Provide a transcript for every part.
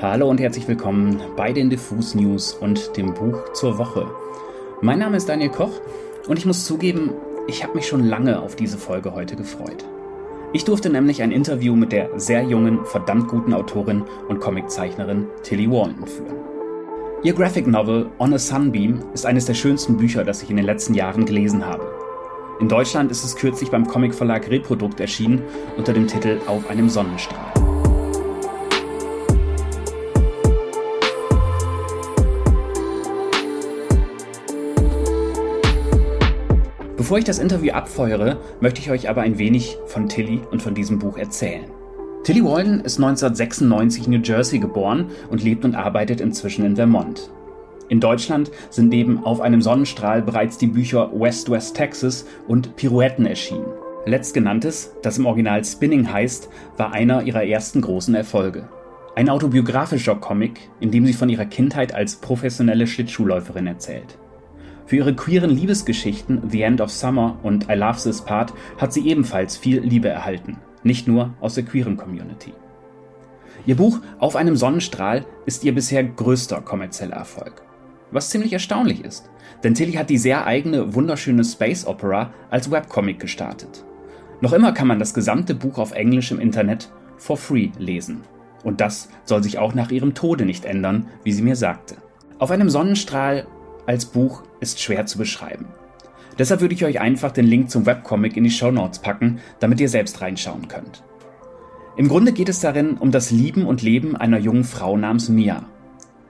Hallo und herzlich willkommen bei den Diffus News und dem Buch zur Woche. Mein Name ist Daniel Koch und ich muss zugeben, ich habe mich schon lange auf diese Folge heute gefreut. Ich durfte nämlich ein Interview mit der sehr jungen, verdammt guten Autorin und Comiczeichnerin Tilly Walton führen. Ihr Graphic Novel On a Sunbeam ist eines der schönsten Bücher, das ich in den letzten Jahren gelesen habe. In Deutschland ist es kürzlich beim Comicverlag Reprodukt erschienen unter dem Titel Auf einem Sonnenstrahl. Bevor ich das Interview abfeuere, möchte ich euch aber ein wenig von Tilly und von diesem Buch erzählen. Tilly Walden ist 1996 in New Jersey geboren und lebt und arbeitet inzwischen in Vermont. In Deutschland sind neben Auf einem Sonnenstrahl bereits die Bücher West West Texas und Pirouetten erschienen. Letztgenanntes, das im Original Spinning heißt, war einer ihrer ersten großen Erfolge. Ein autobiografischer Comic, in dem sie von ihrer Kindheit als professionelle Schlittschuhläuferin erzählt. Für ihre queeren Liebesgeschichten The End of Summer und I Love This Part hat sie ebenfalls viel Liebe erhalten, nicht nur aus der queeren Community. Ihr Buch Auf einem Sonnenstrahl ist ihr bisher größter kommerzieller Erfolg. Was ziemlich erstaunlich ist, denn Tilly hat die sehr eigene, wunderschöne Space Opera als Webcomic gestartet. Noch immer kann man das gesamte Buch auf Englisch im Internet for free lesen. Und das soll sich auch nach ihrem Tode nicht ändern, wie sie mir sagte. Auf einem Sonnenstrahl als Buch ist schwer zu beschreiben. Deshalb würde ich euch einfach den Link zum Webcomic in die Show Notes packen, damit ihr selbst reinschauen könnt. Im Grunde geht es darin um das Lieben und Leben einer jungen Frau namens Mia.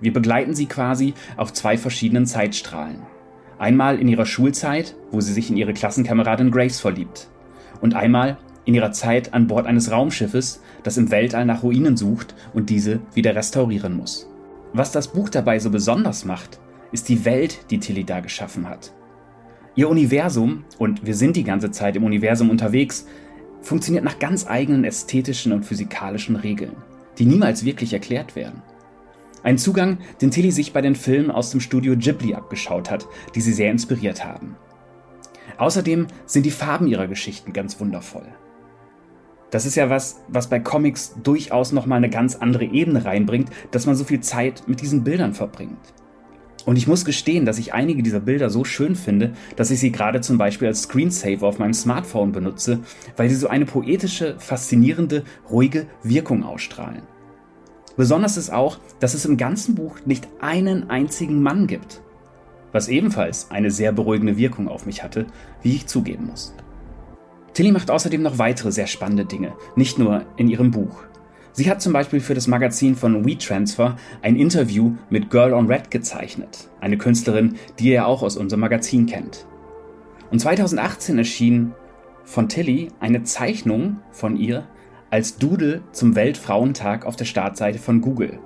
Wir begleiten sie quasi auf zwei verschiedenen Zeitstrahlen. Einmal in ihrer Schulzeit, wo sie sich in ihre Klassenkameradin Grace verliebt. Und einmal in ihrer Zeit an Bord eines Raumschiffes, das im Weltall nach Ruinen sucht und diese wieder restaurieren muss. Was das Buch dabei so besonders macht, ist die Welt, die Tilly da geschaffen hat. Ihr Universum, und wir sind die ganze Zeit im Universum unterwegs, funktioniert nach ganz eigenen ästhetischen und physikalischen Regeln, die niemals wirklich erklärt werden. Ein Zugang, den Tilly sich bei den Filmen aus dem Studio Ghibli abgeschaut hat, die sie sehr inspiriert haben. Außerdem sind die Farben ihrer Geschichten ganz wundervoll. Das ist ja was, was bei Comics durchaus nochmal eine ganz andere Ebene reinbringt, dass man so viel Zeit mit diesen Bildern verbringt. Und ich muss gestehen, dass ich einige dieser Bilder so schön finde, dass ich sie gerade zum Beispiel als Screensaver auf meinem Smartphone benutze, weil sie so eine poetische, faszinierende, ruhige Wirkung ausstrahlen. Besonders ist auch, dass es im ganzen Buch nicht einen einzigen Mann gibt, was ebenfalls eine sehr beruhigende Wirkung auf mich hatte, wie ich zugeben muss. Tilly macht außerdem noch weitere sehr spannende Dinge, nicht nur in ihrem Buch. Sie hat zum Beispiel für das Magazin von WeTransfer ein Interview mit Girl on Red gezeichnet, eine Künstlerin, die ihr auch aus unserem Magazin kennt. Und 2018 erschien von Tilly eine Zeichnung von ihr als Doodle zum Weltfrauentag auf der Startseite von Google.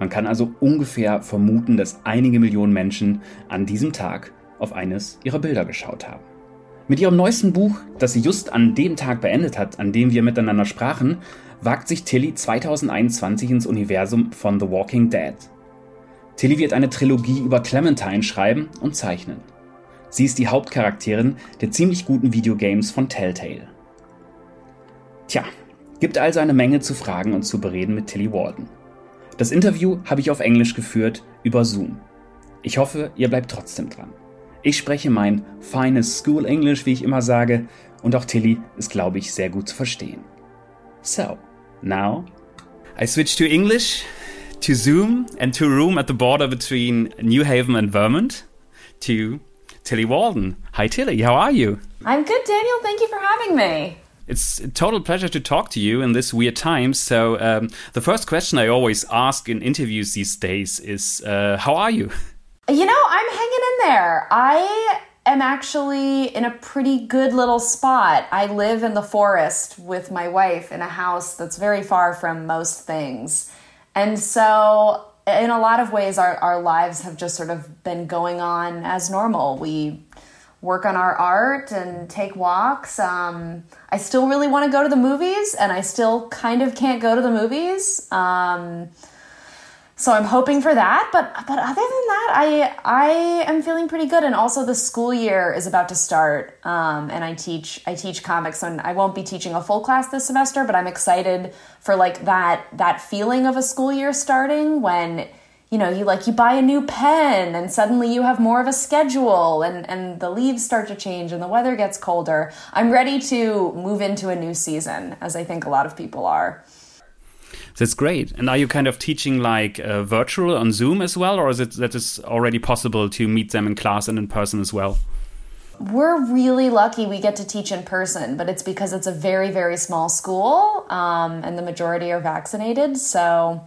Man kann also ungefähr vermuten, dass einige Millionen Menschen an diesem Tag auf eines ihrer Bilder geschaut haben. Mit ihrem neuesten Buch, das sie just an dem Tag beendet hat, an dem wir miteinander sprachen, wagt sich Tilly 2021 ins Universum von The Walking Dead. Tilly wird eine Trilogie über Clementine schreiben und zeichnen. Sie ist die Hauptcharakterin der ziemlich guten Videogames von Telltale. Tja, gibt also eine Menge zu fragen und zu bereden mit Tilly Walden. Das Interview habe ich auf Englisch geführt über Zoom. Ich hoffe, ihr bleibt trotzdem dran. Ich spreche mein feines School English, wie ich immer sage, und auch Tilly ist, glaube ich, sehr gut zu verstehen. So, now I switch to English, to Zoom, and to a room at the border between New Haven and Vermont, to Tillie Walden. Hi, Tillie. How are you? I'm good, Daniel. Thank you for having me. It's a total pleasure to talk to you in this weird time. So, um, the first question I always ask in interviews these days is, uh, "How are you?" You know, I'm hanging in there. I am actually in a pretty good little spot. I live in the forest with my wife in a house that's very far from most things. And so, in a lot of ways, our, our lives have just sort of been going on as normal. We work on our art and take walks. Um, I still really want to go to the movies, and I still kind of can't go to the movies. Um, so I'm hoping for that. But but other than that, I I am feeling pretty good. And also the school year is about to start, um, and I teach I teach comics, and I won't be teaching a full class this semester, but I'm excited for like that that feeling of a school year starting when you know you like you buy a new pen and suddenly you have more of a schedule and and the leaves start to change and the weather gets colder i'm ready to move into a new season as i think a lot of people are that's great. And are you kind of teaching like uh, virtual on Zoom as well, or is it that it's already possible to meet them in class and in person as well? We're really lucky we get to teach in person, but it's because it's a very, very small school, um, and the majority are vaccinated. So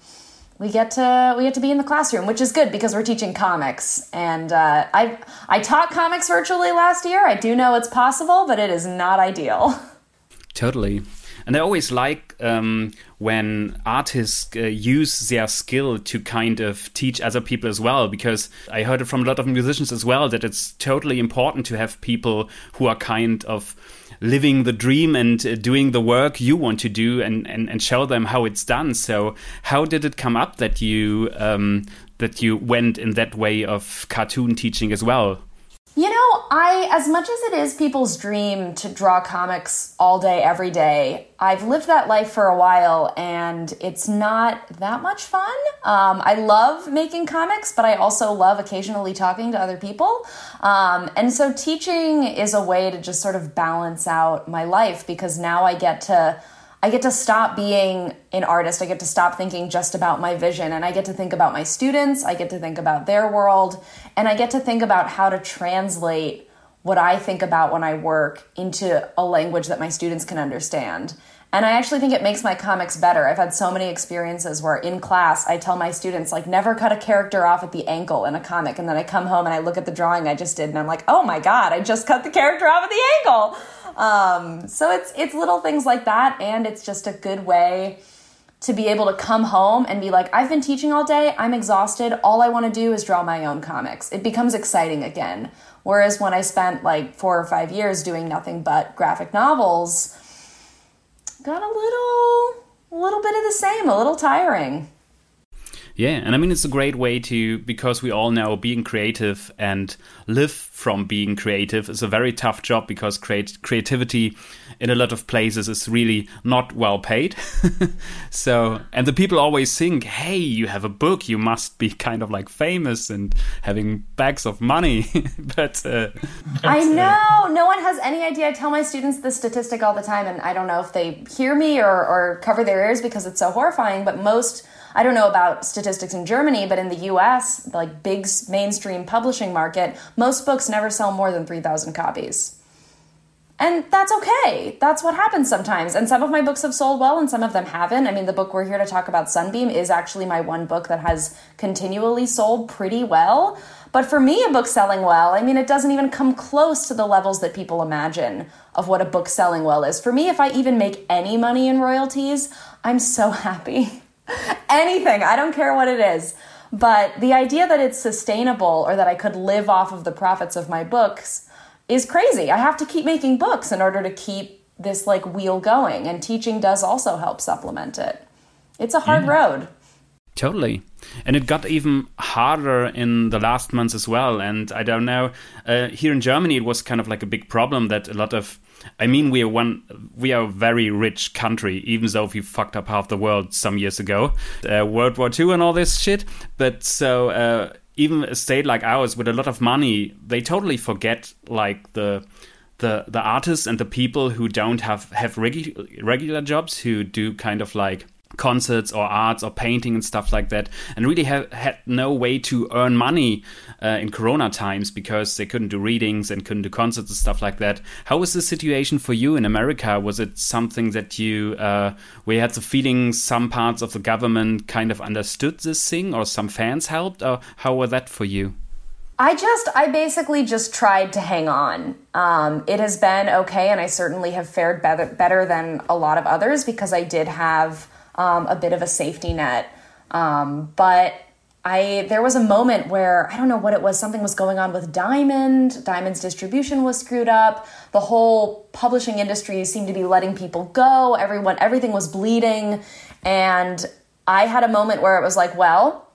we get to we get to be in the classroom, which is good because we're teaching comics. And uh, I I taught comics virtually last year. I do know it's possible, but it is not ideal. Totally. And I always like um, when artists uh, use their skill to kind of teach other people as well, because I heard it from a lot of musicians as well that it's totally important to have people who are kind of living the dream and uh, doing the work you want to do and, and, and show them how it's done. So, how did it come up that you um, that you went in that way of cartoon teaching as well? You know, I, as much as it is people's dream to draw comics all day, every day, I've lived that life for a while and it's not that much fun. Um, I love making comics, but I also love occasionally talking to other people. Um, and so teaching is a way to just sort of balance out my life because now I get to I get to stop being an artist. I get to stop thinking just about my vision and I get to think about my students. I get to think about their world and I get to think about how to translate what I think about when I work into a language that my students can understand. And I actually think it makes my comics better. I've had so many experiences where in class I tell my students like never cut a character off at the ankle in a comic and then I come home and I look at the drawing I just did and I'm like, "Oh my god, I just cut the character off at the ankle." Um, so it's it's little things like that, and it's just a good way to be able to come home and be like, I've been teaching all day, I'm exhausted, all I want to do is draw my own comics. It becomes exciting again. Whereas when I spent like four or five years doing nothing but graphic novels, got a little, little bit of the same, a little tiring. Yeah, and I mean it's a great way to because we all know being creative and live from being creative is a very tough job because create creativity in a lot of places is really not well paid. so, and the people always think, "Hey, you have a book, you must be kind of like famous and having bags of money." but uh, I know no one has any idea. I tell my students this statistic all the time, and I don't know if they hear me or, or cover their ears because it's so horrifying. But most I don't know about statistics in Germany, but in the US, like big mainstream publishing market, most books never sell more than 3,000 copies. And that's okay. That's what happens sometimes. And some of my books have sold well and some of them haven't. I mean, the book we're here to talk about, Sunbeam, is actually my one book that has continually sold pretty well. But for me, a book selling well, I mean, it doesn't even come close to the levels that people imagine of what a book selling well is. For me, if I even make any money in royalties, I'm so happy. anything. I don't care what it is. But the idea that it's sustainable or that I could live off of the profits of my books is crazy. I have to keep making books in order to keep this like wheel going and teaching does also help supplement it. It's a hard yeah. road. Totally. And it got even harder in the last months as well. And I don't know, uh, here in Germany, it was kind of like a big problem that a lot of I mean, we are one, we are a very rich country, even though we fucked up half the world some years ago, uh, World War II and all this shit. But so uh, even a state like ours with a lot of money, they totally forget like the the the artists and the people who don't have have regu- regular jobs who do kind of like concerts or arts or painting and stuff like that and really have, had no way to earn money uh, in corona times because they couldn't do readings and couldn't do concerts and stuff like that. How was the situation for you in america? Was it something that you uh, you had the feeling some parts of the government kind of understood this thing or some fans helped or how was that for you? I just, I basically just tried to hang on. Um, it has been okay, and I certainly have fared better, better than a lot of others because I did have um, a bit of a safety net. Um, but I there was a moment where I don't know what it was. Something was going on with Diamond. Diamond's distribution was screwed up. The whole publishing industry seemed to be letting people go. Everyone, everything was bleeding, and I had a moment where it was like, well,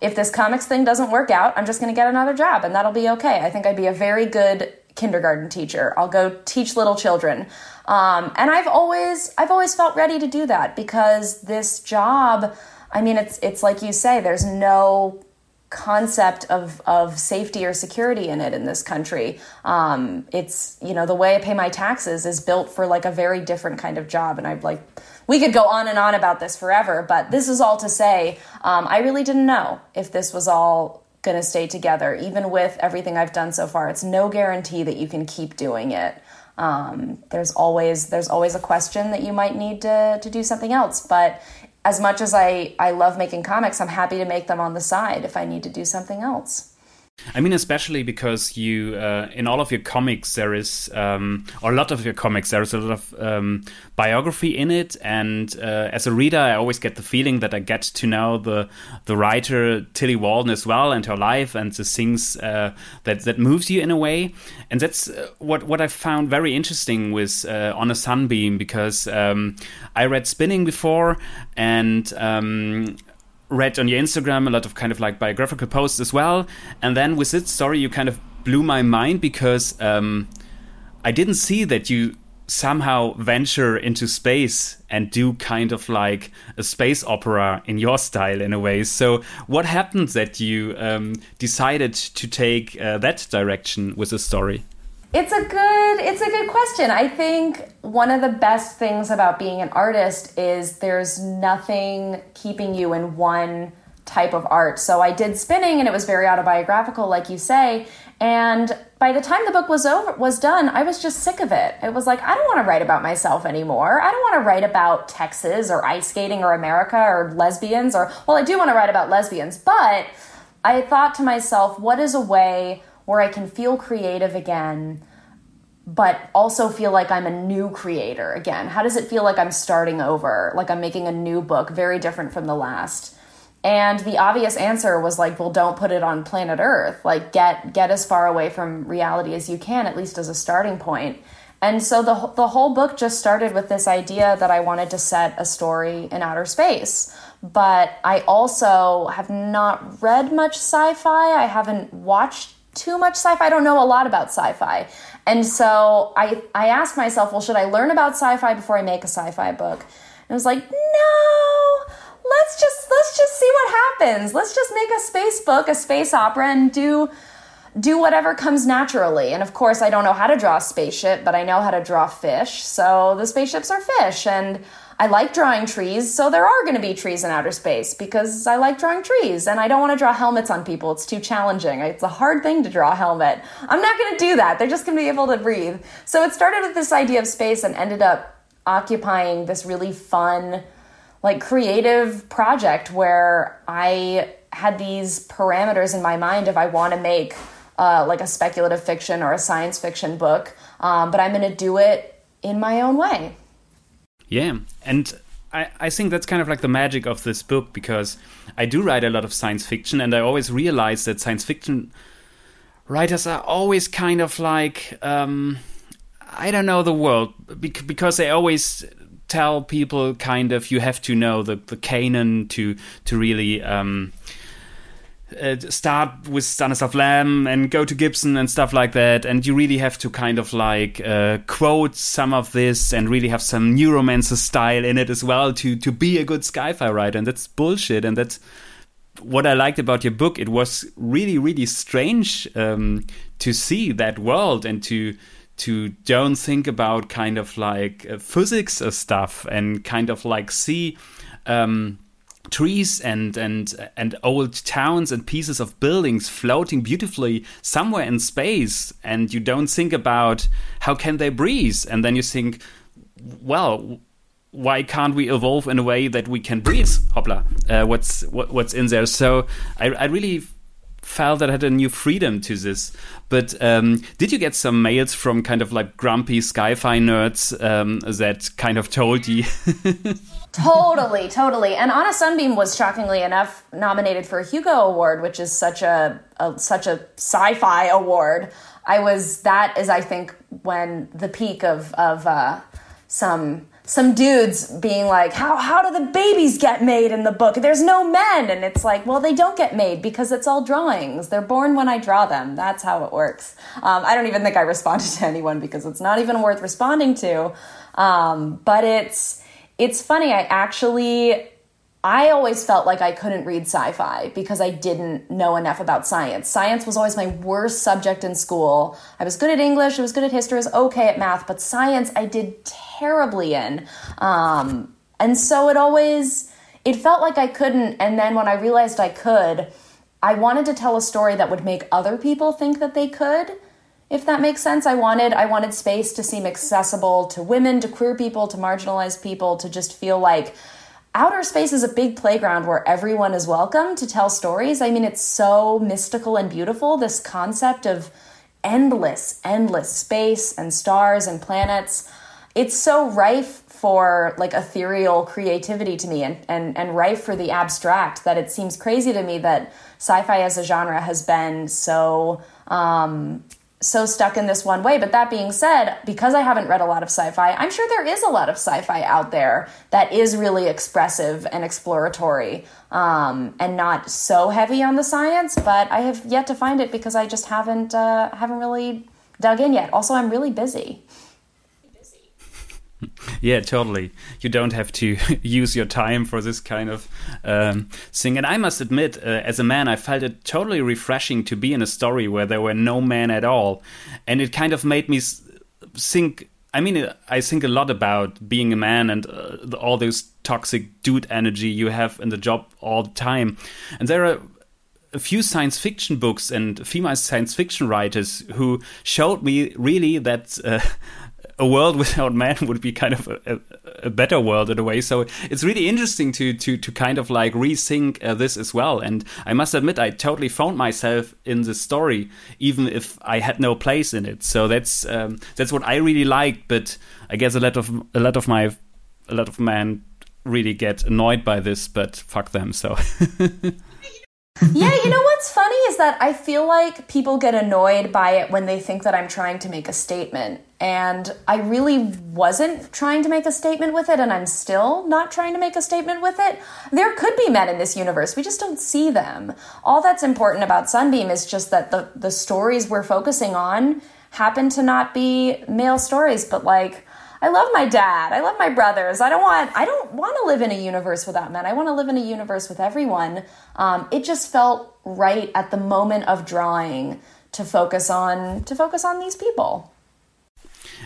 if this comics thing doesn't work out, I'm just going to get another job and that'll be okay. I think I'd be a very good kindergarten teacher. I'll go teach little children. Um, and I've always I've always felt ready to do that because this job, I mean, it's it's like you say, there's no concept of, of safety or security in it in this country. Um, it's, you know, the way I pay my taxes is built for like a very different kind of job. And I'd like, we could go on and on about this forever, but this is all to say, um, I really didn't know if this was all going to stay together. Even with everything I've done so far, it's no guarantee that you can keep doing it. Um, there's always there's always a question that you might need to to do something else, but as much as I, I love making comics, I'm happy to make them on the side if I need to do something else. I mean, especially because you, uh, in all of your comics, there is, um, or a lot of your comics, there is a lot of um, biography in it. And uh, as a reader, I always get the feeling that I get to know the the writer Tillie Walden as well, and her life, and the things uh, that that moves you in a way. And that's uh, what what I found very interesting with uh, On a Sunbeam, because um, I read Spinning before, and um, read on your Instagram a lot of kind of like biographical posts as well. And then with this story, you kind of blew my mind because um, I didn't see that you somehow venture into space and do kind of like a space opera in your style in a way. So, what happened that you um, decided to take uh, that direction with the story? It's a good it's a good question. I think one of the best things about being an artist is there's nothing keeping you in one type of art. So I did spinning and it was very autobiographical like you say, and by the time the book was over was done, I was just sick of it. It was like I don't want to write about myself anymore. I don't want to write about Texas or ice skating or America or lesbians or well, I do want to write about lesbians, but I thought to myself, what is a way where I can feel creative again, but also feel like I'm a new creator again? How does it feel like I'm starting over, like I'm making a new book, very different from the last? And the obvious answer was like, well, don't put it on planet Earth. Like, get get as far away from reality as you can, at least as a starting point. And so the the whole book just started with this idea that I wanted to set a story in outer space. But I also have not read much sci-fi. I haven't watched too much sci-fi. I don't know a lot about sci-fi. And so I I asked myself, well, should I learn about sci-fi before I make a sci-fi book? And I was like, no, let's just let's just see what happens. Let's just make a space book, a space opera, and do do whatever comes naturally. And of course, I don't know how to draw a spaceship, but I know how to draw fish. So the spaceships are fish. And I like drawing trees, so there are going to be trees in outer space because I like drawing trees and I don't want to draw helmets on people. It's too challenging. It's a hard thing to draw a helmet. I'm not going to do that. They're just going to be able to breathe. So it started with this idea of space and ended up occupying this really fun, like creative project where I had these parameters in my mind if I want to make uh, like a speculative fiction or a science fiction book, um, but I'm going to do it in my own way. Yeah, and I, I think that's kind of like the magic of this book because I do write a lot of science fiction, and I always realize that science fiction writers are always kind of like um, I don't know the world because they always tell people kind of you have to know the, the canon to to really um, uh, start with Stanislav Lem and go to Gibson and stuff like that, and you really have to kind of like uh, quote some of this and really have some neuromancer style in it as well to to be a good sci-fi writer, and that's bullshit, and that's what I liked about your book. It was really really strange um, to see that world and to to don't think about kind of like uh, physics stuff and kind of like see. Um, trees and and and old towns and pieces of buildings floating beautifully somewhere in space and you don't think about how can they breathe and then you think well why can't we evolve in a way that we can breathe? Hopla uh, what's what, what's in there? So I, I really felt that had a new freedom to this. But um, did you get some mails from kind of like grumpy sci-fi nerds um, that kind of told you? totally, totally. And On a Sunbeam was shockingly enough nominated for a Hugo Award, which is such a, a such a sci-fi award. I was that is I think when the peak of of uh, some some dudes being like, how, how do the babies get made in the book? There's no men. And it's like, well, they don't get made because it's all drawings. They're born when I draw them. That's how it works. Um, I don't even think I responded to anyone because it's not even worth responding to. Um, but it's, it's funny. I actually I always felt like I couldn't read sci fi because I didn't know enough about science. Science was always my worst subject in school. I was good at English, I was good at history, I was okay at math, but science I did terribly in. Um, and so it always, it felt like I couldn't. And then when I realized I could, I wanted to tell a story that would make other people think that they could if that makes sense i wanted i wanted space to seem accessible to women to queer people to marginalized people to just feel like outer space is a big playground where everyone is welcome to tell stories. I mean, it's so mystical and beautiful, this concept of endless, endless space and stars and planets. It's so rife for like ethereal creativity to me and, and, and rife for the abstract that it seems crazy to me that sci-fi as a genre has been so um, so stuck in this one way. But that being said, because I haven't read a lot of sci fi, I'm sure there is a lot of sci fi out there that is really expressive and exploratory um, and not so heavy on the science. But I have yet to find it because I just haven't, uh, haven't really dug in yet. Also, I'm really busy. Yeah, totally. You don't have to use your time for this kind of um, thing. And I must admit, uh, as a man, I felt it totally refreshing to be in a story where there were no men at all. And it kind of made me think. I mean, I think a lot about being a man and uh, all this toxic dude energy you have in the job all the time. And there are a few science fiction books and female science fiction writers who showed me really that uh, a world without men would be kind of a, a, a, better world in a way. So it's really interesting to to to kind of like rethink uh, this as well. And I must admit, I totally found myself in the story, even if I had no place in it. So that's um, that's what I really liked. But I guess a lot of a lot of my a lot of men really get annoyed by this. But fuck them. So. yeah, you know what's funny is that I feel like people get annoyed by it when they think that I'm trying to make a statement. And I really wasn't trying to make a statement with it, and I'm still not trying to make a statement with it. There could be men in this universe, we just don't see them. All that's important about Sunbeam is just that the, the stories we're focusing on happen to not be male stories, but like, I love my dad. I love my brothers. I don't want I don't want to live in a universe without men. I want to live in a universe with everyone. Um, it just felt right at the moment of drawing to focus on to focus on these people.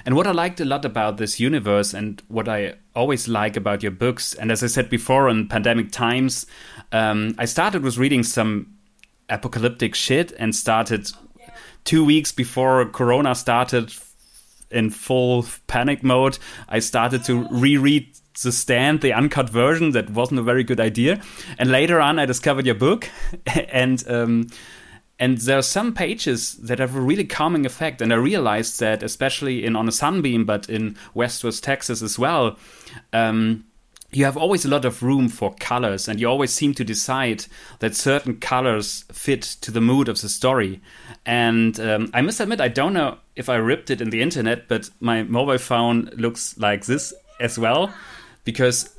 And what I liked a lot about this universe and what I always like about your books, and as I said before in pandemic times, um, I started with reading some apocalyptic shit and started two weeks before Corona started in full panic mode, I started to reread the stand, the uncut version. That wasn't a very good idea. And later on, I discovered your book, and um, and there are some pages that have a really calming effect. And I realized that, especially in On a Sunbeam, but in West West Texas as well. Um, you have always a lot of room for colors and you always seem to decide that certain colors fit to the mood of the story and um, i must admit i don't know if i ripped it in the internet but my mobile phone looks like this as well because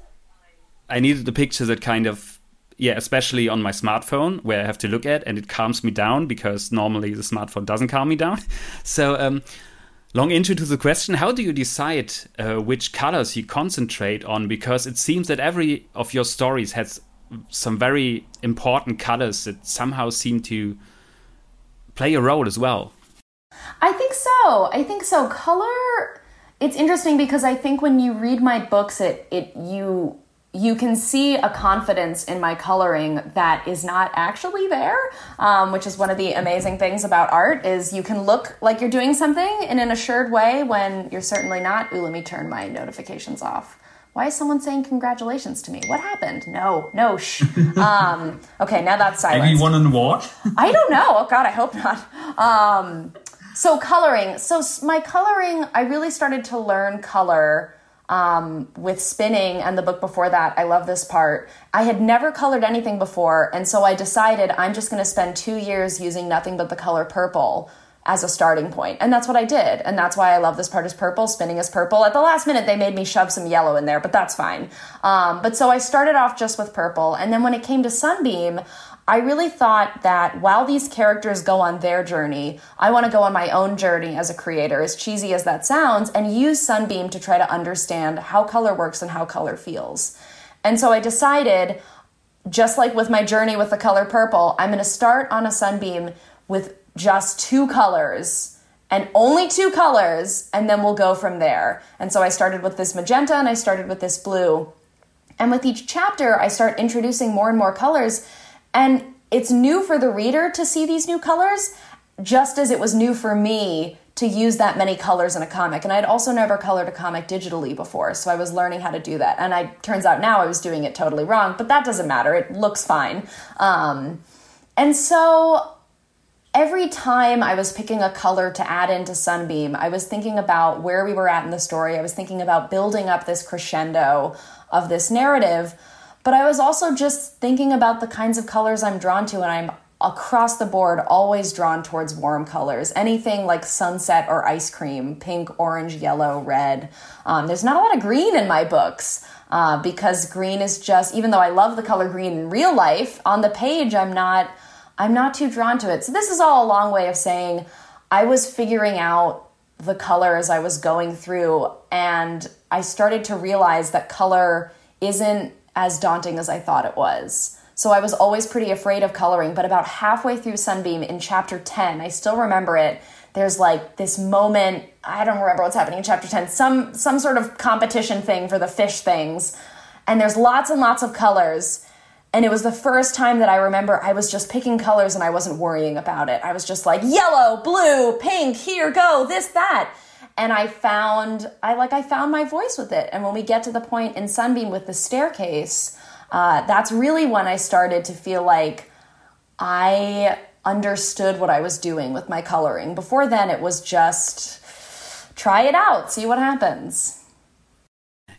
i needed a picture that kind of yeah especially on my smartphone where i have to look at and it calms me down because normally the smartphone doesn't calm me down. So um, long intro to the question how do you decide uh, which colors you concentrate on? Because it seems that every of your stories has some very important colors that somehow seem to play a role as well. I think so. I think so. Color it's interesting because i think when you read my books it it you you can see a confidence in my coloring that is not actually there um, which is one of the amazing things about art is you can look like you're doing something in an assured way when you're certainly not. Ooh let me turn my notifications off. Why is someone saying congratulations to me? What happened? No no shh. Um, okay now that's silence. Anyone on what i don't know. Oh god i hope not. Um, so coloring. So my coloring i really started to learn color um, with spinning and the book before that. I love this part. I had never colored anything before, and so I decided I'm just going to spend two years using nothing but the color purple as a starting point. And that's what I did. And that's why I love this part is purple. Spinning is purple. At the last minute, they made me shove some yellow in there, but that's fine. Um, but so I started off just with purple. And then when it came to Sunbeam, I really thought that while these characters go on their journey, I want to go on my own journey as a creator, as cheesy as that sounds, and use Sunbeam to try to understand how color works and how color feels. And so I decided, just like with my journey with the color purple, I'm going to start on a Sunbeam with just two colors and only two colors, and then we'll go from there. And so I started with this magenta and I started with this blue. And with each chapter, I start introducing more and more colors. And it's new for the reader to see these new colors, just as it was new for me to use that many colors in a comic. And I'd also never colored a comic digitally before, so I was learning how to do that. And I turns out now I was doing it totally wrong, but that doesn't matter. It looks fine. Um, and so every time I was picking a color to add into Sunbeam, I was thinking about where we were at in the story. I was thinking about building up this crescendo of this narrative. But I was also just thinking about the kinds of colors I'm drawn to, and I'm across the board always drawn towards warm colors. Anything like sunset or ice cream, pink, orange, yellow, red. Um, there's not a lot of green in my books. Uh, because green is just even though I love the color green in real life, on the page I'm not I'm not too drawn to it. So, this is all a long way of saying I was figuring out the color as I was going through, and I started to realize that color isn't as daunting as I thought it was. So, I was always pretty afraid of coloring, but about halfway through Sunbeam in chapter 10, I still remember it. There's like this moment, I don't remember what's happening in chapter 10, some some sort of competition thing for the fish things. And there's lots and lots of colors and it was the first time that I remember I was just picking colors and I wasn't worrying about it. I was just like yellow, blue, pink, here, go, this, that. And I found, I like, I found my voice with it. And when we get to the point in Sunbeam with the staircase, uh, that's really when I started to feel like I understood what I was doing with my coloring. Before then, it was just try it out, see what happens.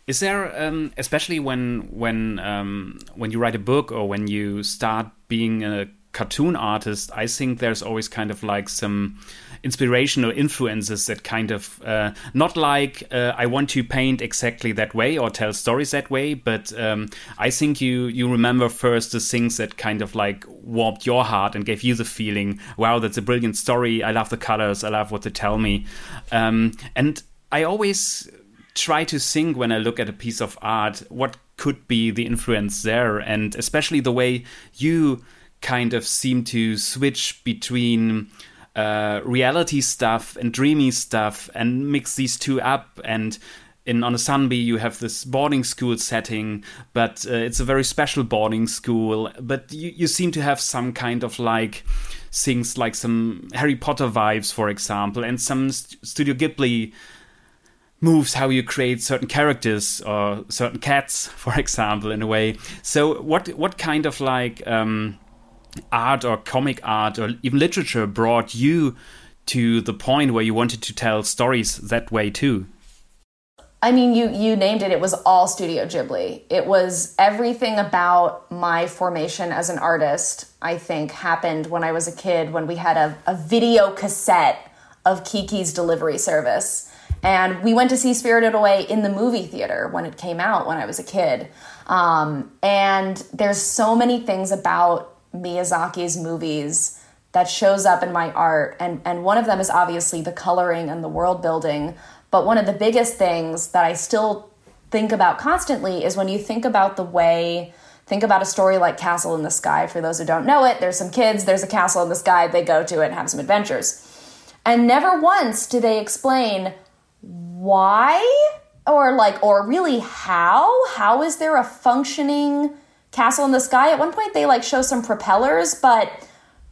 Is there, um, especially when when um, when you write a book or when you start being a cartoon artist, I think there's always kind of like some inspiration or influences that kind of uh, not like uh, I want to paint exactly that way or tell stories that way, but um, I think you you remember first the things that kind of like warmed your heart and gave you the feeling, wow, that's a brilliant story. I love the colors. I love what they tell me, um, and I always try to think when I look at a piece of art what could be the influence there, and especially the way you kind of seem to switch between uh, reality stuff and dreamy stuff and mix these two up and in on a Sunbeam you have this boarding school setting, but uh, it's a very special boarding school. But you, you seem to have some kind of like things like some Harry Potter vibes, for example, and some St- Studio Ghibli moves how you create certain characters or certain cats, for example, in a way. So, what what kind of like um, art or comic art or even literature brought you to the point where you wanted to tell stories that way too? I mean, you you named it. It was all Studio Ghibli. It was everything about my formation as an artist. I think happened when I was a kid when we had a, a video cassette of Kiki's Delivery Service and we went to see Spirited Away in the movie theater when it came out when I was a kid. Um, and there's so many things about Miyazaki's movies that shows up in my art. And, and one of them is obviously the coloring and the world building. But one of the biggest things that I still think about constantly is when you think about the way think about a story like Castle in the Sky. For those who don't know it, there's some kids, there's a castle in the sky, they go to it and have some adventures. And never once do they explain why or like or really how how is there a functioning castle in the sky at one point they like show some propellers but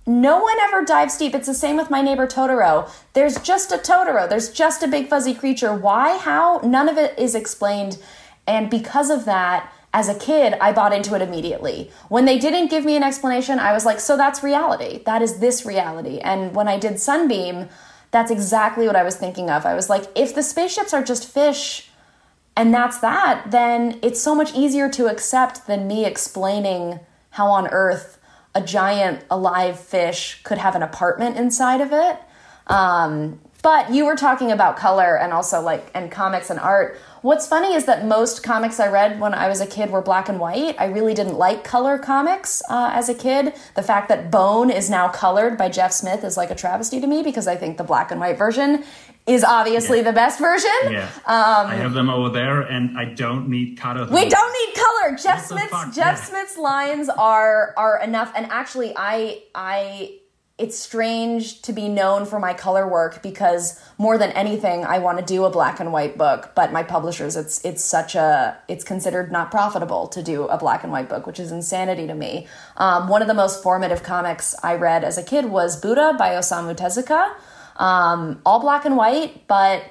no one ever dives deep it's the same with my neighbor totoro there's just a totoro there's just a big fuzzy creature why how none of it is explained and because of that as a kid, I bought into it immediately. When they didn't give me an explanation, I was like, so that's reality. That is this reality. And when I did Sunbeam, that's exactly what I was thinking of. I was like, if the spaceships are just fish and that's that, then it's so much easier to accept than me explaining how on Earth a giant alive fish could have an apartment inside of it. Um, but you were talking about color and also like and comics and art. What's funny is that most comics I read when I was a kid were black and white. I really didn't like color comics uh, as a kid. The fact that Bone is now colored by Jeff Smith is like a travesty to me because I think the black and white version is obviously yeah. the best version. Yeah, um, I have them over there, and I don't need color. We don't need color. Jeff Smith's Jeff yeah. Smith's lines are are enough. And actually, I I it's strange to be known for my color work because more than anything I want to do a black and white book but my publishers it's it's such a it's considered not profitable to do a black and white book which is insanity to me. Um, one of the most formative comics I read as a kid was Buddha by Osamu Tezuka. Um, all black and white but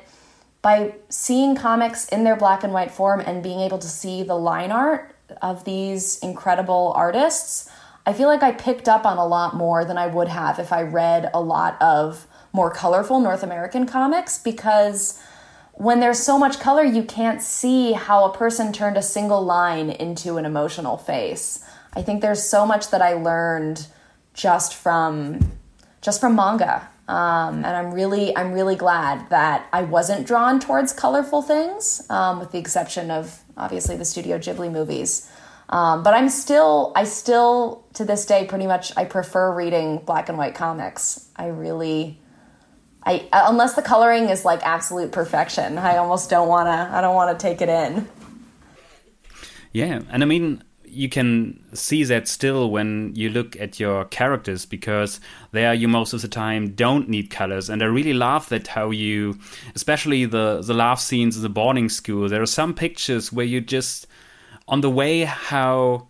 by seeing comics in their black and white form and being able to see the line art of these incredible artists I feel like I picked up on a lot more than I would have if I read a lot of more colorful North American comics because when there's so much color, you can't see how a person turned a single line into an emotional face. I think there's so much that I learned just from just from manga. Um, and I'm really I'm really glad that I wasn't drawn towards colorful things, um, with the exception of obviously the Studio Ghibli movies. Um, but I'm still, I still to this day pretty much I prefer reading black and white comics. I really, I unless the coloring is like absolute perfection, I almost don't wanna, I don't wanna take it in. Yeah, and I mean, you can see that still when you look at your characters because there you most of the time don't need colors and i really love that how you especially the the laugh scenes in the boarding school there are some pictures where you just on the way how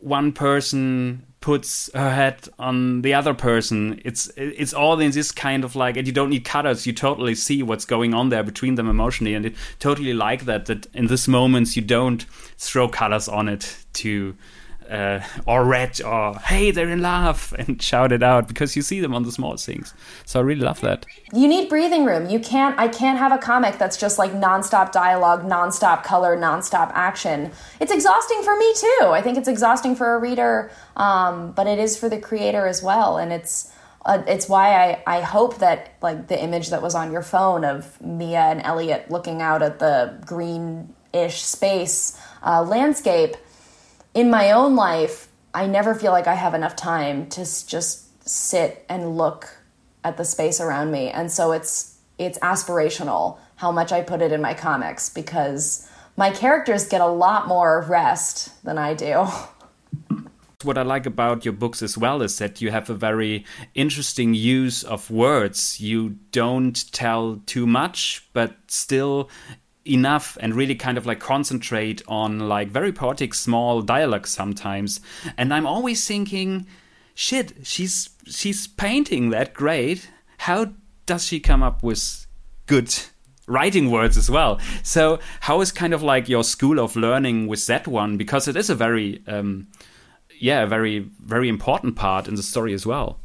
one person puts her head on the other person it's it's all in this kind of like and you don't need cutters you totally see what's going on there between them emotionally and it totally like that that in this moments you don't throw colors on it to uh, or red or hey they're in love and shout it out because you see them on the small things. So i really love that. You need breathing room. You can't i can't have a comic that's just like nonstop dialogue nonstop color nonstop action. It's exhausting for me too. I think it's exhausting for a reader um, but it is for the creator as well and it's uh, it's why I, I hope that like the image that was on your phone of Mia and Elliot looking out at the green-ish space uh, landscape in my own life, I never feel like I have enough time to just sit and look at the space around me. And so it's it's aspirational how much I put it in my comics because my characters get a lot more rest than I do. What I like about your books as well is that you have a very interesting use of words. You don't tell too much, but still enough and really kind of like concentrate on like very poetic small dialogues sometimes. And i'm always thinking shit she's she's painting that great. How does she come up with good writing words as well? So how is kind of like your school of learning with that one? Because it is a very um yeah very very important part in the story as well.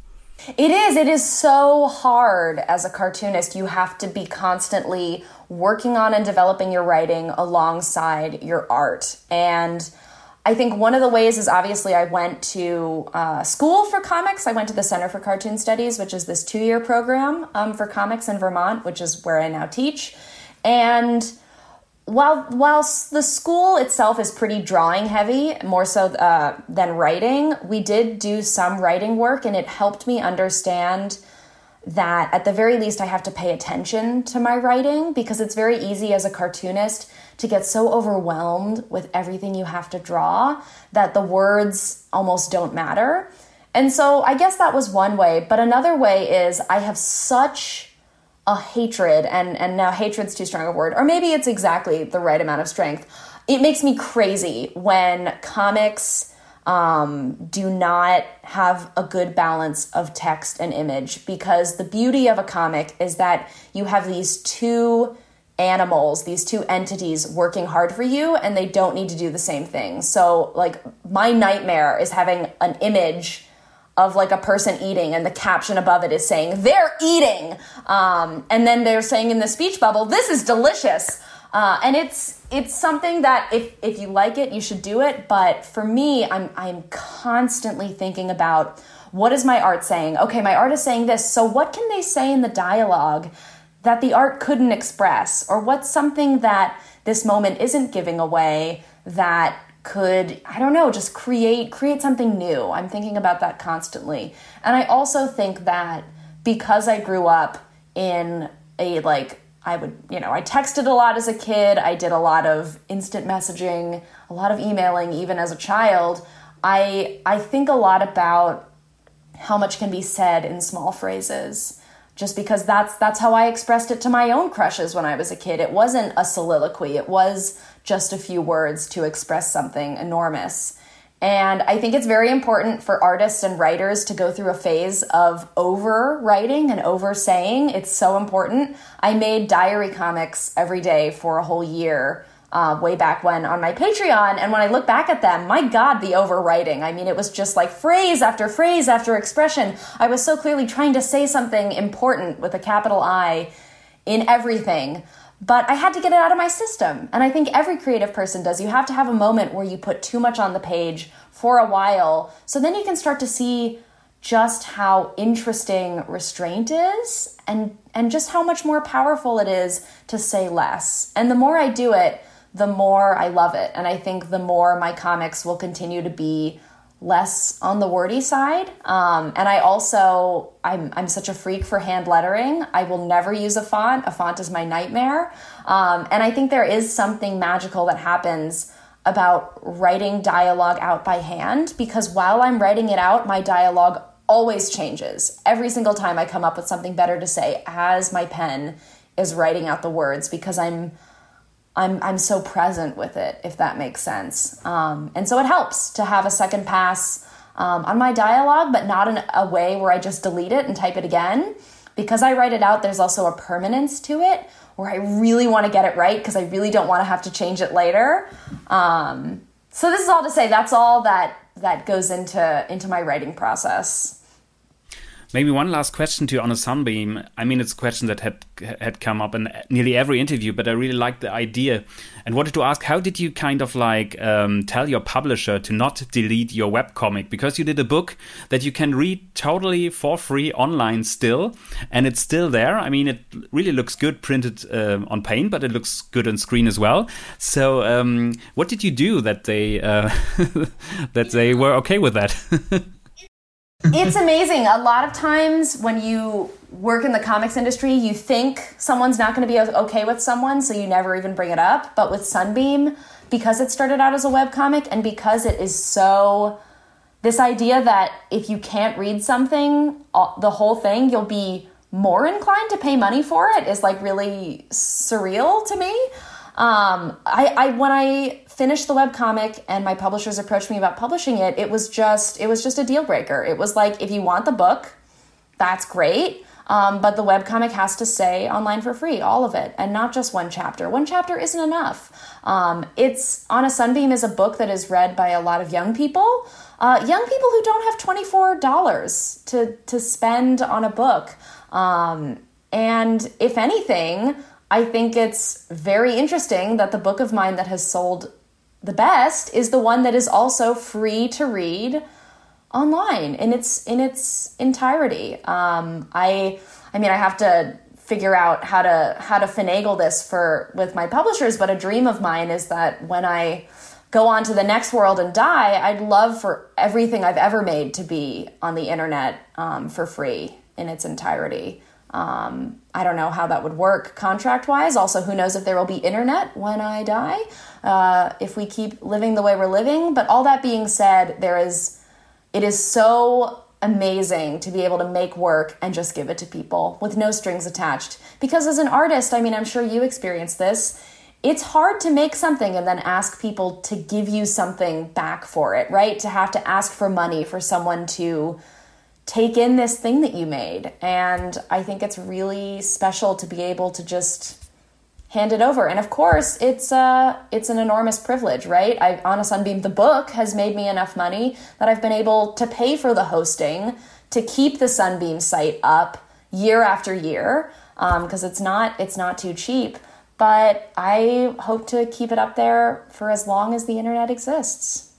It is. It is so hard as a cartoonist. You have to be constantly working on and developing your writing alongside your art. And I think one of the ways is obviously I went to uh, school for comics. I went to the Center for Cartoon Studies, which is this two year program um, for comics in Vermont, which is where I now teach. And while whilst the school itself is pretty drawing heavy, more so uh, than writing, we did do some writing work, and it helped me understand that at the very least I have to pay attention to my writing because it's very easy as a cartoonist to get so overwhelmed with everything you have to draw that the words almost don't matter. And so I guess that was one way, but another way is I have such a hatred and and now hatred's too strong a word or maybe it's exactly the right amount of strength it makes me crazy when comics um, do not have a good balance of text and image because the beauty of a comic is that you have these two animals, these two entities working hard for you, and they don't need to do the same thing. So, like, my nightmare is having an image of like a person eating and the caption above it is saying they're eating um, and then they're saying in the speech bubble this is delicious Uh, and it's it's something that if if you like it, you should do it. But for me, I'm I'm constantly thinking about what is my art saying? Okay, my art is saying this. So what can they say in the dialogue that the art couldn't express? Or what's something that this moment isn't giving away that could I don't know, just create create something new. I'm thinking about that constantly. And I also think that because I grew up in a like I would, you know, I texted a lot as a kid. I did a lot of instant messaging, a lot of emailing even as a child. I I think a lot about how much can be said in small phrases just because that's that's how I expressed it to my own crushes when I was a kid. It wasn't a soliloquy. It was just a few words to express something enormous. And I think it's very important for artists and writers to go through a phase of overwriting and oversaying. It's so important. I made diary comics every day for a whole year uh, way back when on my Patreon. And when I look back at them, my God, the overwriting. I mean, it was just like phrase after phrase after expression. I was so clearly trying to say something important with a capital I in everything. But I had to get it out of my system. And I think every creative person does. You have to have a moment where you put too much on the page for a while. So then you can start to see just how interesting restraint is and and just how much more powerful it is to say less. And the more I do it, the more I love it. And I think the more my comics will continue to be less on the wordy side. Um, and I also, I'm, I'm such a freak for hand lettering. I will never use a font. A font is my nightmare. Um, and I think there is something magical that happens about writing dialogue out by hand because while I'm writing it out, my dialogue always changes. Every single time I come up with something better to say as my pen is writing out the words because I'm I'm I'm so present with it, if that makes sense. Um, and so it helps to have a second pass um, on my dialogue, but not in a way where I just delete it and type it again. Because I write it out, there's also a permanence to it where I really want to get it right because I really don't want to have to change it later. Um, so this is all to say that's all that that goes into into my writing process. Maybe one last question to you on a sunbeam. I mean, it's a question that had had come up in nearly every interview, but I really liked the idea and wanted to ask: How did you kind of like um, tell your publisher to not delete your webcomic because you did a book that you can read totally for free online still, and it's still there. I mean, it really looks good printed uh, on paint, but it looks good on screen as well. So, um, what did you do that they uh, that they were okay with that? it's amazing. A lot of times when you work in the comics industry, you think someone's not going to be okay with someone, so you never even bring it up. But with Sunbeam, because it started out as a web comic and because it is so this idea that if you can't read something, the whole thing, you'll be more inclined to pay money for it is like really surreal to me. Um, I, I when I finished the web comic and my publishers approached me about publishing it, it was just it was just a deal breaker. It was like if you want the book, that's great. Um, but the web comic has to stay online for free, all of it, and not just one chapter. One chapter isn't enough. Um, it's on a Sunbeam is a book that is read by a lot of young people, uh, young people who don't have twenty four dollars to to spend on a book. Um, and if anything, I think it's very interesting that the book of mine that has sold the best is the one that is also free to read online in its in its entirety. Um, I I mean I have to figure out how to how to finagle this for with my publishers, but a dream of mine is that when I go on to the next world and die, I'd love for everything I've ever made to be on the internet um, for free in its entirety. Um, I don't know how that would work contract wise. Also, who knows if there will be internet when I die, uh, if we keep living the way we're living. But all that being said, there is, it is so amazing to be able to make work and just give it to people with no strings attached. Because as an artist, I mean, I'm sure you experience this. It's hard to make something and then ask people to give you something back for it, right? To have to ask for money for someone to take in this thing that you made. And I think it's really special to be able to just hand it over. And of course, it's uh it's an enormous privilege, right? I on a Sunbeam the book has made me enough money that I've been able to pay for the hosting to keep the Sunbeam site up year after year because um, it's not it's not too cheap. but I hope to keep it up there for as long as the internet exists.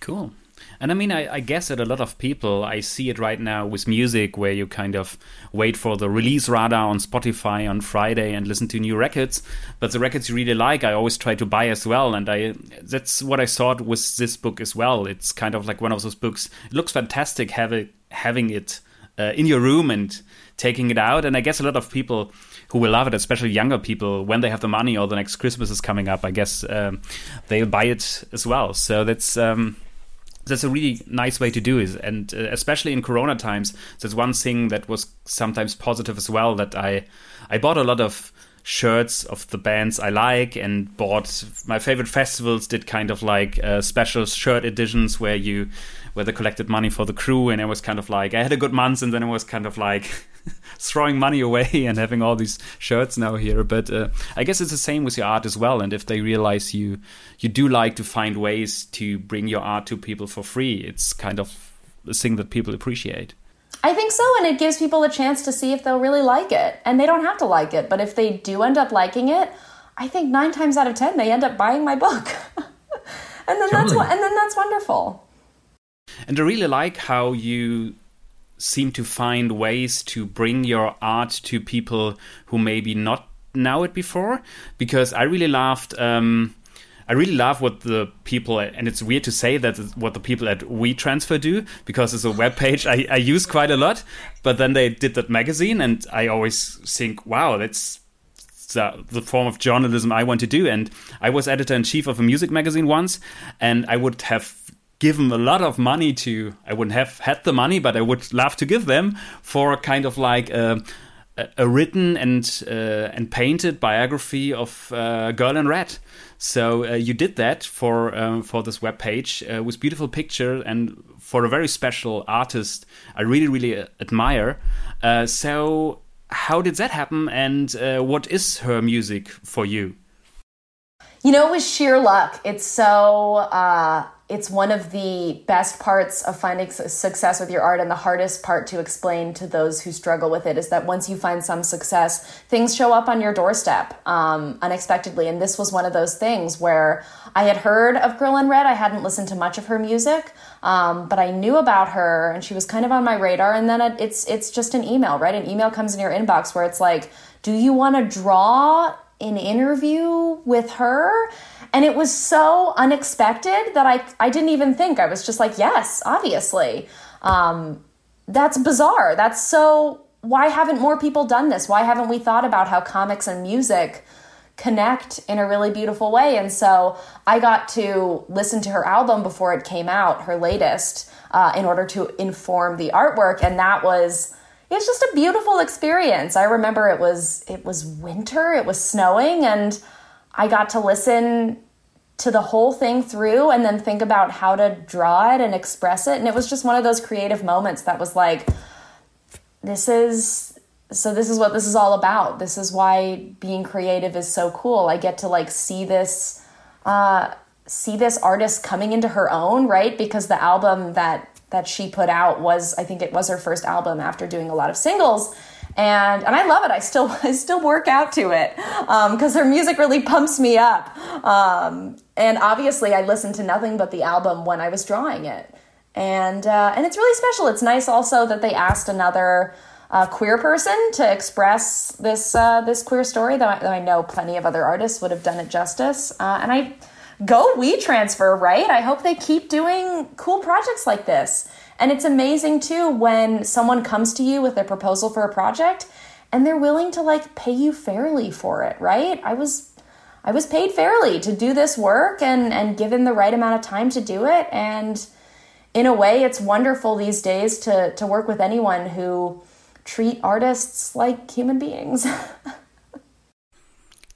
Cool. And I mean, I, I, guess that a lot of people, I see it right now with music, where you kind of wait for the release radar on Spotify on Friday and listen to new records. But the records you really like, I always try to buy as well. And I that's what I thought with this book as well. It's kind of like one of those books. It looks fantastic having having it uh, in your room and taking it out. And I guess a lot of people who will love it, especially younger people, when they have the money or the next Christmas is coming up, I guess um, they'll buy it as well. So that's. Um, that's a really nice way to do it. And uh, especially in corona times that's one thing that was sometimes positive as well that i i bought a lot of shirts of the bands i like and bought my favorite festivals did kind of like uh, special shirt editions where you where they collected money for the crew and it was kind of like i had a good month and then it was kind of like throwing money away and having all these shirts now here. But uh, I guess it's the same with your art as well. And if they realize you you do like to find ways to bring your art to people for free, it's kind of a thing that people appreciate. I think so, and it gives people a chance to see if they'll really like it. And they don't have to like it, but if they do end up liking it, I think nine times out of ten they end up buying my book. and then totally. that's and then that's wonderful. And I really like how you seem to find ways to bring your art to people who maybe not know it before because i really loved um, I really love what the people, and it's weird to say that what the people at WeTransfer do because it's a web page I, I use quite a lot. But then they did that magazine, and I always think, wow, that's the, the form of journalism I want to do. And I was editor in chief of a music magazine once, and I would have given a lot of money to I wouldn't have had the money, but I would love to give them for kind of like a, a written and uh, and painted biography of uh, Girl in Red. So uh, you did that for um, for this web page uh, with beautiful picture and for a very special artist I really really uh, admire. Uh, so how did that happen, and what is her music for you? You know, it was sheer luck. It's so it's one of the best parts of finding success with your art and the hardest part to explain to those who struggle with it is that once you find some success things show up on your doorstep um, unexpectedly. And this was one of those things where i had heard of girl in red. I hadn't listened to much of her music um, but i knew about her and she was kind of on my radar. And then it's it's just an email right? An email comes in your inbox where it's like do you want to draw an interview with her and it was so unexpected that I, I didn't even think. I was just like, yes, obviously. Um, that's bizarre. That's so. Why haven't more people done this? Why haven't we thought about how comics and music connect in a really beautiful way? And so I got to listen to her album before it came out, her latest, uh, in order to inform the artwork. And that was it's just a beautiful experience. I remember it was it was winter, it was snowing, and I got to listen to the whole thing through and then think about how to draw it and express it. And it was just one of those creative moments that was like, this is so this is what this is all about. This is why being creative is so cool. I get to like see this uh see this artist coming into her own, right? Because the album that that she put out was I think it was her first album after doing a lot of singles and and I love it. I still I still work out to it because um, her music really pumps me up. Um, and obviously, I listened to nothing but the album when I was drawing it, and uh, and it's really special. It's nice also that they asked another. Uh, queer person to express this uh, this queer story that I, that I, know plenty of other artists would have done it justice. Uh, and I go we transfer right? I hope they keep doing cool projects like this. And it's amazing too when someone comes to you with a proposal for a project and they're willing to like pay you fairly for it, right? I was I was paid fairly to do this work and and given the right amount of time to do it and in a way it's wonderful these days to to work with anyone who treat artists like human beings.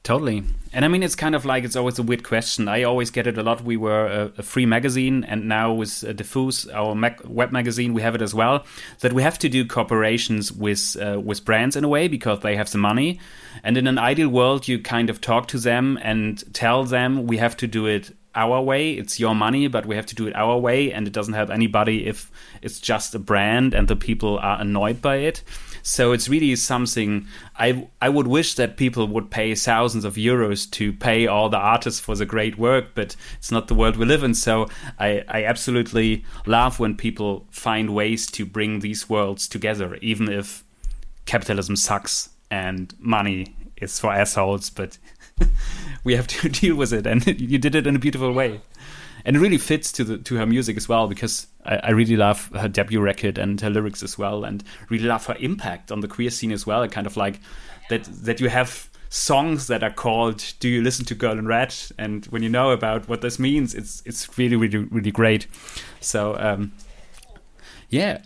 Totally. And I mean, it's kind of like it's always a weird question. I always get it a lot. We were a, a free magazine, and now with uh, Diffus, our web magazine, we have it as well. That we have to do cooperations with uh, with brands in a way because they have the money. And in an ideal world, you kind of talk to them and tell them we have to do it our way. It's your money, but we have to do it our way, and it doesn't help anybody if it's just a brand and the people are annoyed by it. So it's really something I I would wish that people would pay thousands of euros to pay all the artists for the great work, but it's not the world we live in. So I, I absolutely love when people find ways to bring these worlds together, even if capitalism sucks and money is for assholes, but we have to deal with it. And you did it in a beautiful way and it really fits to the to her music as well because I, I, really love her debut record and her lyrics as well, and really love her impact on the queer scene as well. Kind of like that that you have songs that are called "Do You Listen to Girl in Red?" and when you know about what this means, it's it's really really really great. So um, yeah,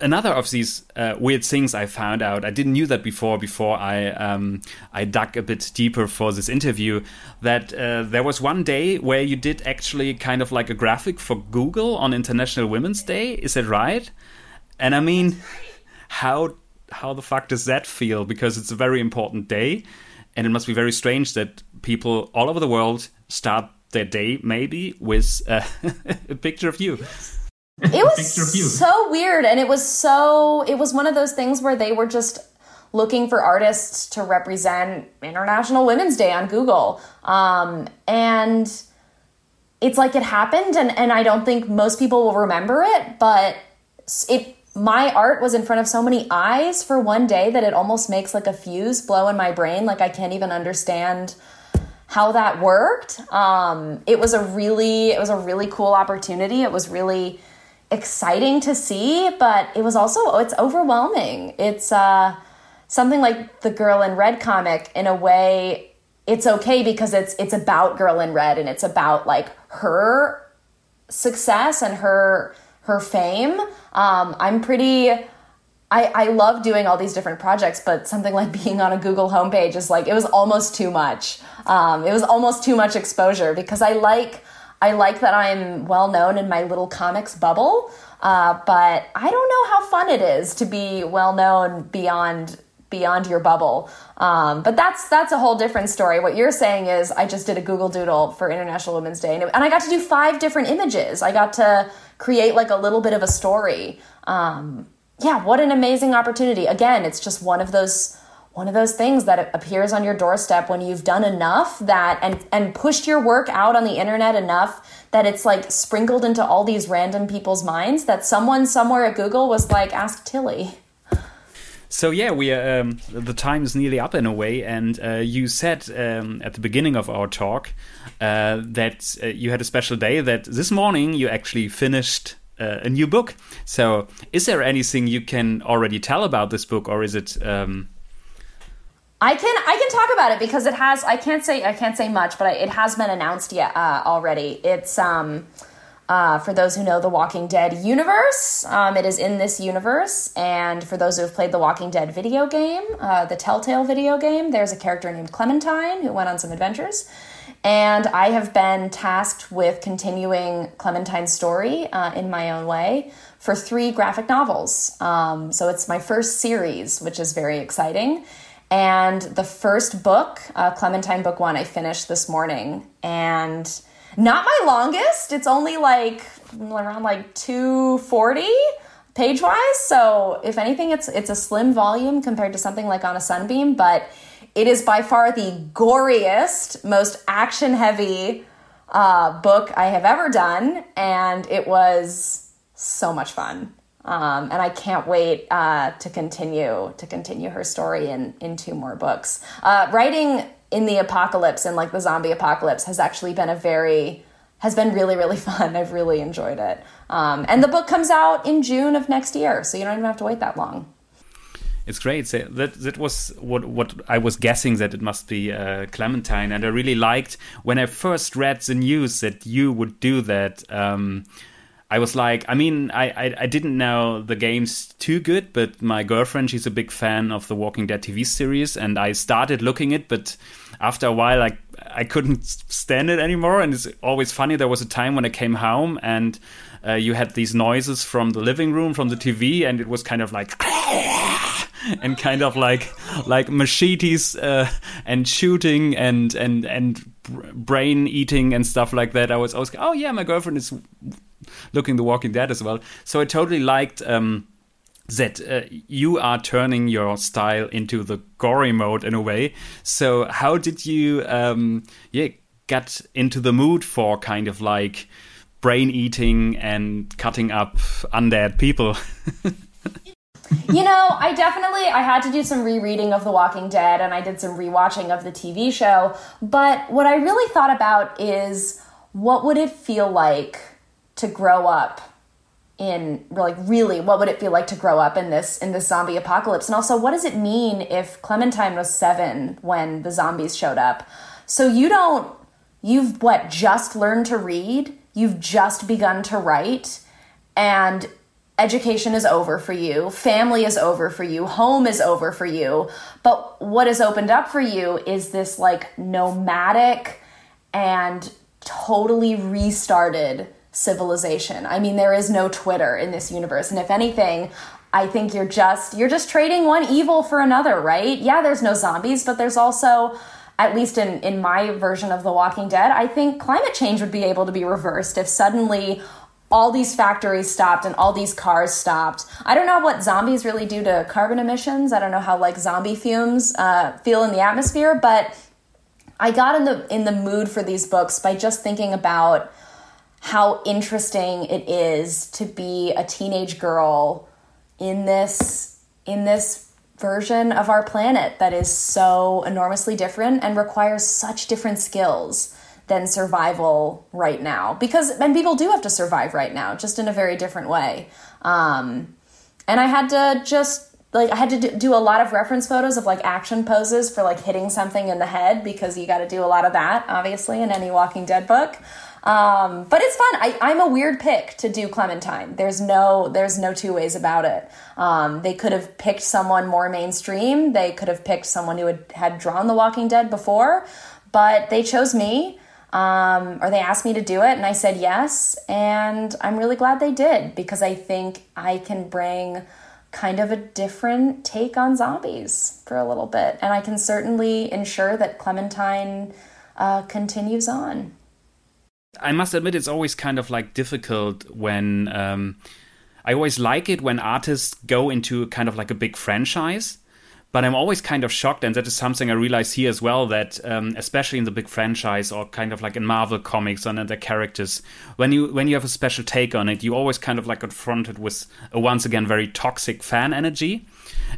another of these uh, weird things I found out. I didn't knew that before. Before I um, I dug a bit deeper for this interview, that uh, there was one day where you did actually kind of like a graphic for Google on International Women's Day. Is that right? And I mean, how how the fuck does that feel? Because it's a very important day, and it must be very strange that people all over the world start their day maybe with uh, a picture of you. It was so weird, and it was so. It was one of those things where they were just looking for artists to represent International Women's Day on Google, um, and it's like it happened, and and I don't think most people will remember it, but it. My art was in front of so many eyes for one day that it almost makes like a fuse blow in my brain. Like I can't even understand how that worked. Um, it was a really, it was a really cool opportunity. It was really exciting to see, but it was also oh, it's overwhelming. It's uh, something like the Girl in Red comic in a way. It's okay because it's it's about Girl in Red and it's about like her success and her her fame. Um, I'm pretty. I, I love doing all these different projects, but something like being on a Google homepage is like it was almost too much. Um, it was almost too much exposure because I like I like that I'm well known in my little comics bubble, uh, but I don't know how fun it is to be well known beyond beyond your bubble. Um, but that's that's a whole different story. What you're saying is, I just did a Google Doodle for International Women's Day, and, and I got to do five different images. I got to create like a little bit of a story. Um, yeah, what an amazing opportunity! Again, it's just one of those one of those things that appears on your doorstep when you've done enough that and and pushed your work out on the internet enough that it's like sprinkled into all these random people's minds that someone somewhere at Google was like ask Tillie. So yeah, we um, the time is nearly up in a way, and uh, you said um, at the beginning of our talk uh, that uh, you had a special day. That this morning you actually finished uh, a new book. So is there anything you can already tell about this book, or is it? Um, I can I can talk about it because it has I can't say I can't say much, but it has been announced yet uh, already. It's um uh, for those who know the Walking Dead universe, um, it is in this universe. And for those who have played the Walking Dead video game, uh, the Telltale video game, there's a character named Clementine who went on some adventures. And I have been tasked with continuing Clementine's story uh, in my own way for three graphic novels. Um, so it's my first series, which is very exciting. And the first book, uh, Clementine Book One, I finished this morning. And not my longest. It's only like around like 240 page wise. So if anything, it's it's a slim volume compared to something like on a sunbeam, but it is by far the goriest, most action heavy uh, book I have ever done, and it was so much fun. Um, and I can't wait uh, to continue to continue her story in in two more books. Uh, writing in the apocalypse and like the zombie apocalypse has actually been a very has been really really fun. I've really enjoyed it. Um, and the book comes out in June of next year, so you don't even have to wait that long. It's great. So that that was what what I was guessing that it must be uh, Clementine, and I really liked when I first read the news that you would do that. Um, I was like, I mean, I, I, I didn't know the games too good, but my girlfriend, she's a big fan of the Walking Dead TV series, and I started looking it, but after a while, like I couldn't stand it anymore. And it's always funny. There was a time when I came home and uh, you had these noises from the living room, from the TV, and it was kind of like. and kind of like like machetes uh, and shooting and and and brain eating and stuff like that, I was always, oh yeah, my girlfriend is looking The Walking Dead as well. So I totally liked. Um, that uh, you are turning your style into the gory mode in a way. So how did you um, yeah get into the mood for kind of like brain eating and cutting up undead people? you know, I definitely I had to do some rereading of The Walking Dead and I did some rewatching of the TV show, but what I really thought about is what would it feel like to grow up in like really what would it feel like to grow up in this in this zombie apocalypse? And also what does it mean if clementine was seven when the zombies showed up? So you don't you've what just learned to read? You've just begun to write? And education is over for you. Family is over for you. Home is over for you. But what has opened up for you is this like nomadic and totally restarted civilization. I mean, there is no Twitter in this universe. And if anything, I think you're just you're just trading one evil for another, right? Yeah, there's no zombies, but there's also at least in in my version of The Walking Dead, I think climate change would be able to be reversed if suddenly all these factories stopped and all these cars stopped. I don't know what zombies really do to carbon emissions. I don't know how like zombie fumes uh, feel in the atmosphere, but I got in the in the mood for these books by just thinking about how interesting it is to be a teenage girl in this in this version of our planet that is so enormously different and requires such different skills than survival right now. Because and people do have to survive right now just in a very different way. Um, and i had to just like i had to do a lot of reference photos of like action poses for like hitting something in the head because you got to do a lot of that obviously in any walking dead book um, but it's fun. I, I'm a weird pick to do Clementine. There's no there's no two ways about it. Um, they could have picked someone more mainstream. They could have picked someone who had, had drawn The Walking Dead before, but they chose me. Um, or they asked me to do it, and I said yes. And I'm really glad they did because I think I can bring kind of a different take on zombies for a little bit. And I can certainly ensure that Clementine uh, continues on. I must admit, it's always kind of like difficult when um, I always like it when artists go into kind of like a big franchise. But I'm always kind of shocked, and that is something I realize here as well. That um, especially in the big franchise, or kind of like in Marvel comics and other characters, when you when you have a special take on it, you always kind of like confronted with a once again very toxic fan energy.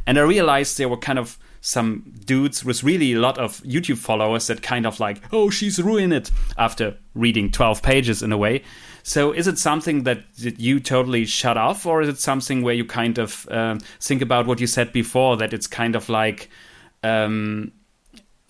And I realized there were kind of some dudes with really a lot of YouTube followers that kind of like, oh, she's ruined it after reading 12 pages in a way. So is it something that, that you totally shut off, or is it something where you kind of uh, think about what you said before, that it's kind of like um,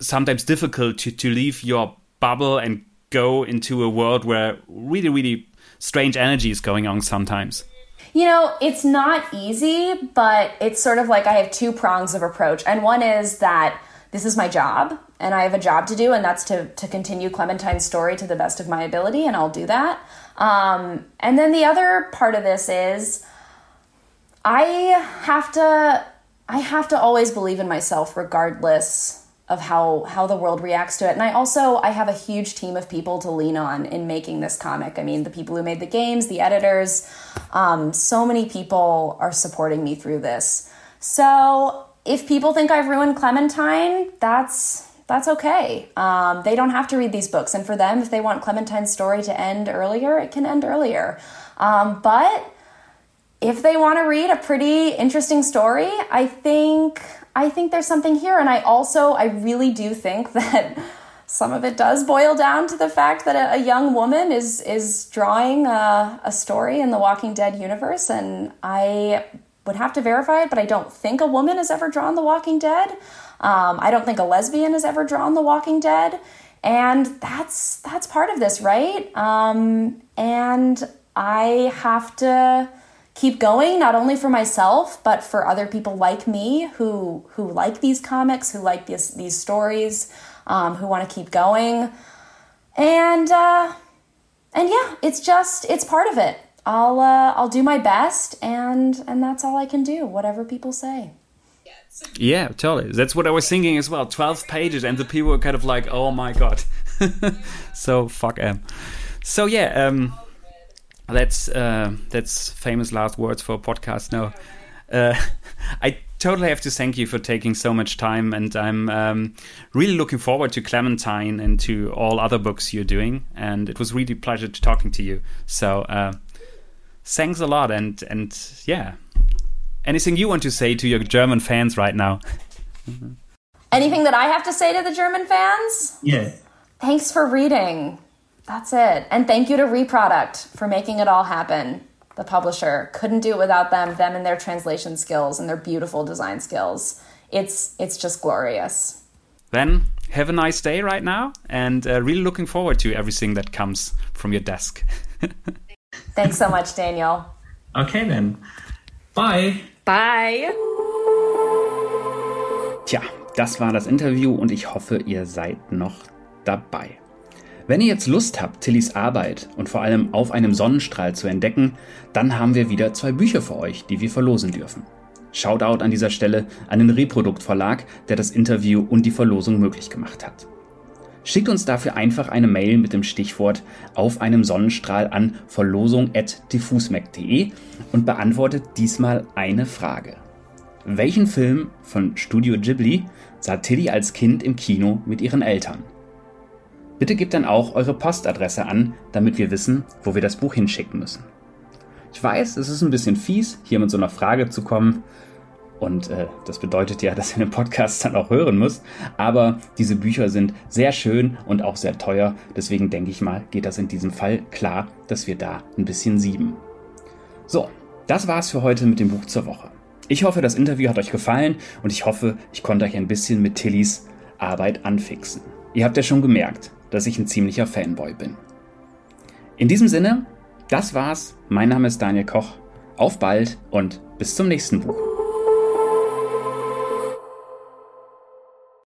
sometimes difficult to, to leave your bubble and go into a world where really, really strange energy is going on sometimes? You know, it's not easy, but it's sort of like I have two prongs of approach. And one is that this is my job and I have a job to do, and that's to, to continue Clementine's story to the best of my ability, and I'll do that. Um, and then the other part of this is I have to I have to always believe in myself regardless of how how the world reacts to it. And I also I have a huge team of people to lean on in making this comic. I mean, the people who made the games, the editors, um, so many people are supporting me through this. So if people think I've ruined Clementine, that's that's okay. Um, they don't have to read these books, and for them, if they want Clementine's story to end earlier, it can end earlier. Um, but if they want to read a pretty interesting story, I think I think there's something here. And I also, I really do think that some of it does boil down to the fact that a, young woman is is drawing a, a, story in the Walking Dead universe, and I would have to verify it, but I don't think a woman has ever drawn The Walking Dead. Um, I don't think a lesbian has ever drawn The Walking Dead, and that's that's part of this, right? Um, and I have to keep going not only for myself but for other people like me who who like these comics who like these these stories um, who want to keep going. And uh, and yeah it's just it's part of it. I'll uh, i'll do my best and and that's all i can do whatever people say. Yeah totally. That's what i was thinking as well. 12 pages and the people were kind of like oh my god. So fuck M. So yeah, um, that's uh, that's famous last words for a podcast now. Uh, I totally have to thank you for taking so much time, and I'm um, really looking forward to Clementine and to all other books you're doing. And it was really a pleasure to talking to you. So uh, thanks a lot, and and yeah, anything you want to say to your German fans right now? Anything that I have to say to the German fans? Yeah. Thanks for reading. That's it. And thank you to Reprodukt for making it all happen. The publisher couldn't do it without them, them and their translation skills and their beautiful design skills. It's it's just glorious. Then have a nice day right now and uh, really looking forward to everything that comes from your desk. Thanks so much, Daniel. Okay then. Bye. Bye. Tja, das war das Interview und ich hoffe, ihr seid noch dabei. Wenn ihr jetzt Lust habt, Tillys Arbeit und vor allem auf einem Sonnenstrahl zu entdecken, dann haben wir wieder zwei Bücher für euch, die wir verlosen dürfen. Shoutout an dieser Stelle an den Reprodukt Verlag, der das Interview und die Verlosung möglich gemacht hat. Schickt uns dafür einfach eine Mail mit dem Stichwort auf einem Sonnenstrahl an verlosung.diffusmac.de und beantwortet diesmal eine Frage. Welchen Film von Studio Ghibli sah Tilly als Kind im Kino mit ihren Eltern? Bitte gebt dann auch eure Postadresse an, damit wir wissen, wo wir das Buch hinschicken müssen. Ich weiß, es ist ein bisschen fies, hier mit so einer Frage zu kommen. Und äh, das bedeutet ja, dass ihr den Podcast dann auch hören müsst. Aber diese Bücher sind sehr schön und auch sehr teuer. Deswegen denke ich mal, geht das in diesem Fall klar, dass wir da ein bisschen sieben. So, das war's für heute mit dem Buch zur Woche. Ich hoffe, das Interview hat euch gefallen und ich hoffe, ich konnte euch ein bisschen mit Tillys Arbeit anfixen. Ihr habt ja schon gemerkt, dass ich ein ziemlicher Fanboy bin. In diesem Sinne, das war's. Mein Name ist Daniel Koch. Auf bald und bis zum nächsten Buch.